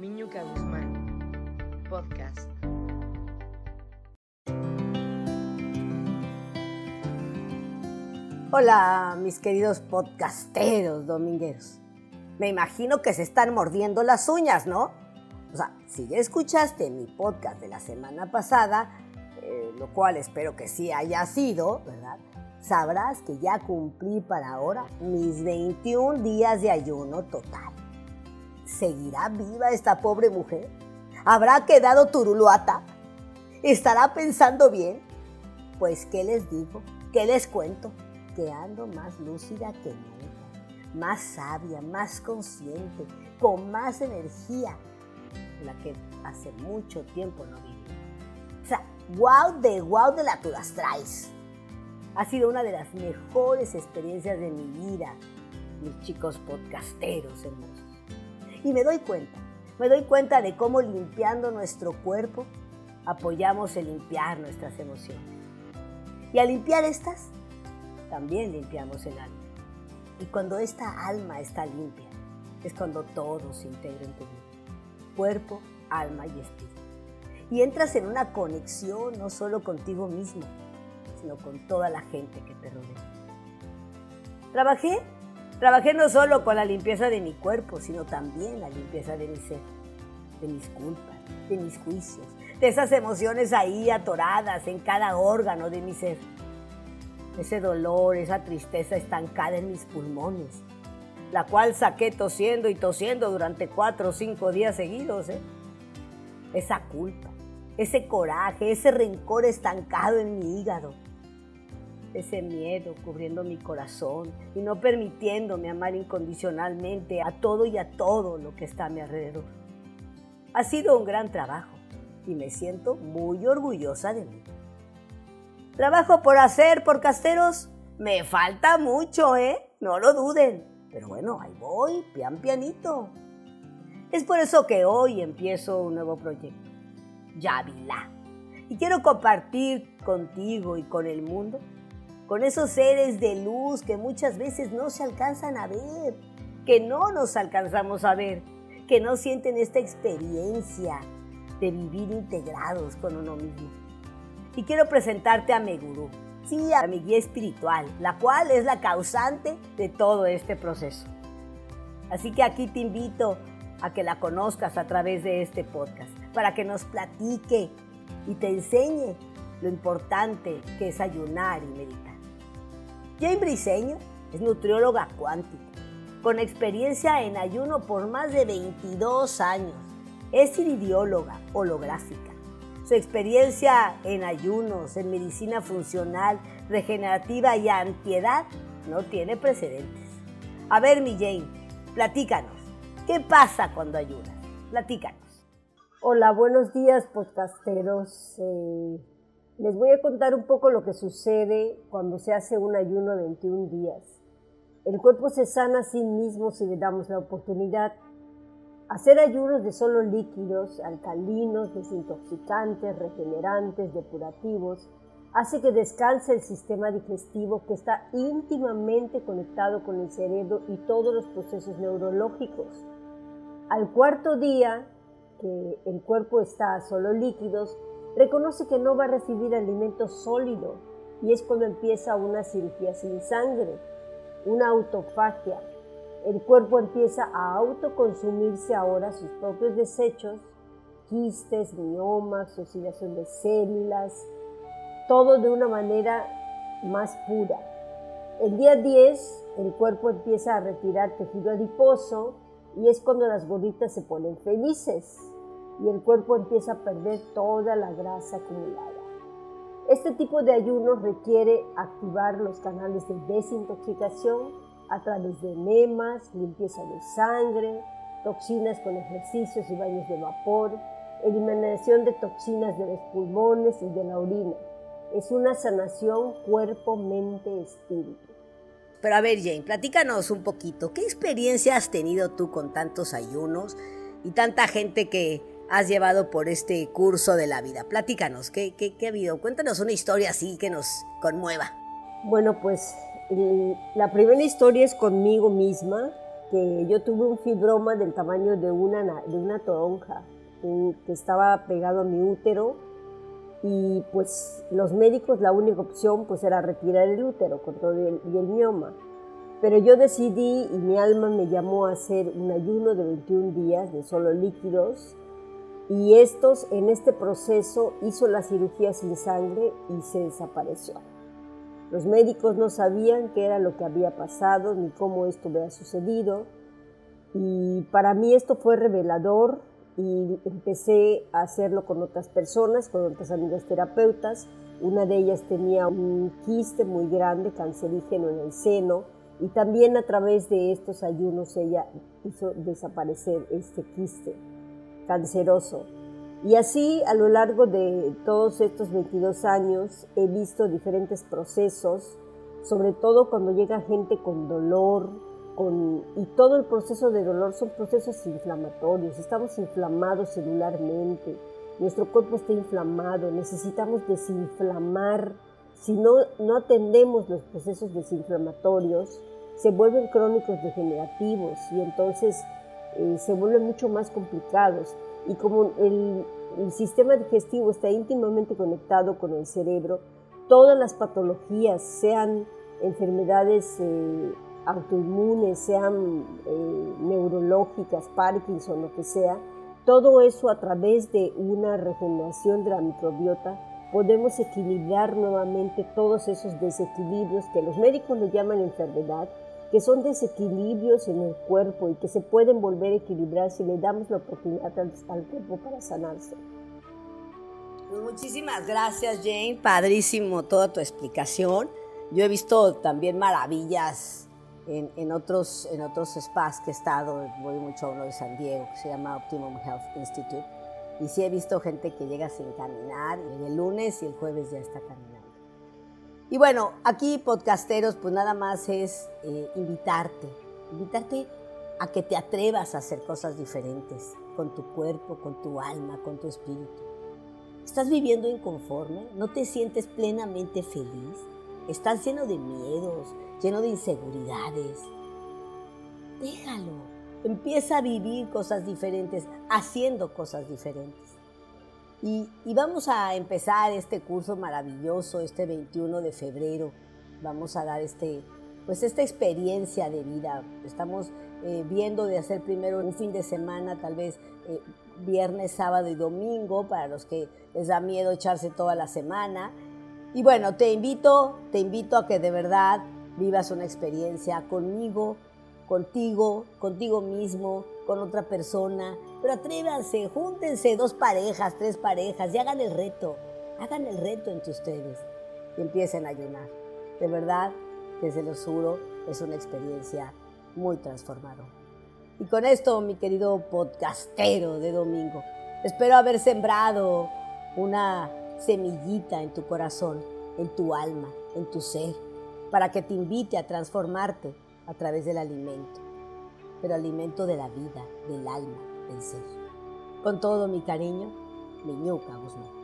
Miñuca Guzmán, podcast. Hola, mis queridos podcasteros domingueros. Me imagino que se están mordiendo las uñas, ¿no? O sea, si ya escuchaste mi podcast de la semana pasada, eh, lo cual espero que sí haya sido, ¿verdad? Sabrás que ya cumplí para ahora mis 21 días de ayuno total. ¿Seguirá viva esta pobre mujer? ¿Habrá quedado turuluata? ¿Estará pensando bien? Pues, ¿qué les digo? ¿Qué les cuento? Que ando más lúcida que nunca, más sabia, más consciente, con más energía, la que hace mucho tiempo no viví. O sea, wow de wow de la traes. Ha sido una de las mejores experiencias de mi vida, mis chicos podcasteros hermosos. Y me doy cuenta, me doy cuenta de cómo limpiando nuestro cuerpo apoyamos el limpiar nuestras emociones. Y al limpiar estas, también limpiamos el alma. Y cuando esta alma está limpia, es cuando todo se integra en tu vida. Cuerpo, alma y espíritu. Y entras en una conexión no solo contigo mismo, sino con toda la gente que te rodea. Trabajé Trabajé no solo con la limpieza de mi cuerpo, sino también la limpieza de mi ser, de mis culpas, de mis juicios, de esas emociones ahí atoradas en cada órgano de mi ser. Ese dolor, esa tristeza estancada en mis pulmones, la cual saqué tosiendo y tosiendo durante cuatro o cinco días seguidos. ¿eh? Esa culpa, ese coraje, ese rencor estancado en mi hígado ese miedo cubriendo mi corazón y no permitiéndome amar incondicionalmente a todo y a todo lo que está a mi alrededor. Ha sido un gran trabajo y me siento muy orgullosa de mí. Trabajo por hacer, por casteros, me falta mucho, ¿eh? No lo duden. Pero bueno, ahí voy, pian pianito. Es por eso que hoy empiezo un nuevo proyecto, Yavila. Y quiero compartir contigo y con el mundo con esos seres de luz que muchas veces no se alcanzan a ver, que no nos alcanzamos a ver, que no sienten esta experiencia de vivir integrados con uno mismo. Y quiero presentarte a mi gurú, sí, a mi guía espiritual, la cual es la causante de todo este proceso. Así que aquí te invito a que la conozcas a través de este podcast, para que nos platique y te enseñe lo importante que es ayunar y meditar. Jane Briseño es nutrióloga cuántica, con experiencia en ayuno por más de 22 años. Es iridióloga holográfica. Su experiencia en ayunos, en medicina funcional, regenerativa y antiedad no tiene precedentes. A ver, mi Jane, platícanos. ¿Qué pasa cuando ayunas? Platícanos. Hola, buenos días, podcasteros. Eh, les voy a contar un poco lo que sucede cuando se hace un ayuno de 21 días. El cuerpo se sana a sí mismo si le damos la oportunidad. Hacer ayunos de solo líquidos, alcalinos, desintoxicantes, regenerantes, depurativos, hace que descanse el sistema digestivo que está íntimamente conectado con el cerebro y todos los procesos neurológicos. Al cuarto día, que el cuerpo está a solo líquidos, reconoce que no va a recibir alimento sólido y es cuando empieza una cirugía sin sangre, una autofagia. El cuerpo empieza a autoconsumirse ahora sus propios desechos, quistes, miomas, oxidación de células, todo de una manera más pura. El día 10 el cuerpo empieza a retirar tejido adiposo y es cuando las gorditas se ponen felices y el cuerpo empieza a perder toda la grasa acumulada. Este tipo de ayuno requiere activar los canales de desintoxicación a través de enemas, limpieza de sangre, toxinas con ejercicios y baños de vapor, eliminación de toxinas de los pulmones y de la orina. Es una sanación cuerpo, mente, espíritu. Pero a ver, Jane, platícanos un poquito. ¿Qué experiencia has tenido tú con tantos ayunos y tanta gente que has llevado por este curso de la vida. Platícanos, ¿qué, qué, ha habido? Cuéntanos una historia así que nos conmueva. Bueno, pues la primera historia es conmigo misma. que yo tuve un fibroma del tamaño de una, de una toronja que estaba pegado a mi útero y pues los médicos la única opción pues era retirar el útero con todo el, y el mioma. Pero yo decidí y mi alma me llamó a hacer un ayuno de 21 días de solo líquidos y estos en este proceso hizo la cirugía sin sangre y se desapareció. Los médicos no sabían qué era lo que había pasado ni cómo esto había sucedido y para mí esto fue revelador y empecé a hacerlo con otras personas, con otras amigas terapeutas. Una de ellas tenía un quiste muy grande, cancerígeno en el seno, y también a través de estos ayunos ella hizo desaparecer este quiste canceroso. Y así a lo largo de todos estos 22 años he visto diferentes procesos, sobre todo cuando llega gente con dolor, con, y todo el proceso de dolor son procesos inflamatorios, estamos inflamados celularmente, nuestro cuerpo está inflamado, necesitamos desinflamar, si no, no atendemos los procesos desinflamatorios, se vuelven crónicos degenerativos y entonces eh, se vuelven mucho más complicados. Y como el, sistema digestivo está íntimamente conectado con el cerebro, todas las patologías, sean enfermedades eh, autoinmunes, sean eh, neurológicas, Parkinson, lo que sea, todo eso a través de una regeneración de la microbiota podemos equilibrar nuevamente todos esos desequilibrios que los médicos le llaman enfermedad, que son desequilibrios en el cuerpo y que se pueden volver a equilibrar si le damos la oportunidad al, cuerpo para sanarse. Pues muchísimas gracias, Jane. Padrísimo toda tu explicación. Yo he visto también maravillas en, en, otros, en otros spas que he estado. Voy mucho a uno de San Diego que se llama Optimum Health Institute. Y sí he visto gente que llega sin caminar, y el lunes y el jueves ya está caminando. Y bueno, aquí podcasteros, pues nada más es eh, invitarte, invitarte a que te atrevas a hacer cosas diferentes con tu cuerpo, con tu alma, con tu espíritu. ¿Estás viviendo inconforme? ¿No te sientes plenamente feliz? ¿Estás lleno de miedos, lleno de inseguridades? Déjalo. Empieza a vivir cosas diferentes, haciendo cosas diferentes. Y, vamos a empezar este curso maravilloso este 21 de febrero. Vamos a dar este, pues esta experiencia de vida. Estamos eh, viendo de hacer primero un fin de semana, tal vez eh, viernes, sábado y domingo, para los que les da miedo echarse toda la semana. Y bueno, te invito, te invito a que de verdad vivas una experiencia conmigo, contigo, contigo mismo, con otra persona. Pero atrévanse, júntense dos parejas, tres parejas y hagan el reto. Hagan el reto entre ustedes y empiecen a ayunar. De verdad, se los juro, es una experiencia muy transformadora. Y con esto, mi querido podcastero de domingo, espero haber sembrado una semillita en tu corazón, en tu alma, en tu ser, para que te invite a transformarte a través del alimento, pero alimento de la vida, del alma, del ser. Con todo mi cariño, mi ñuca Guzmán.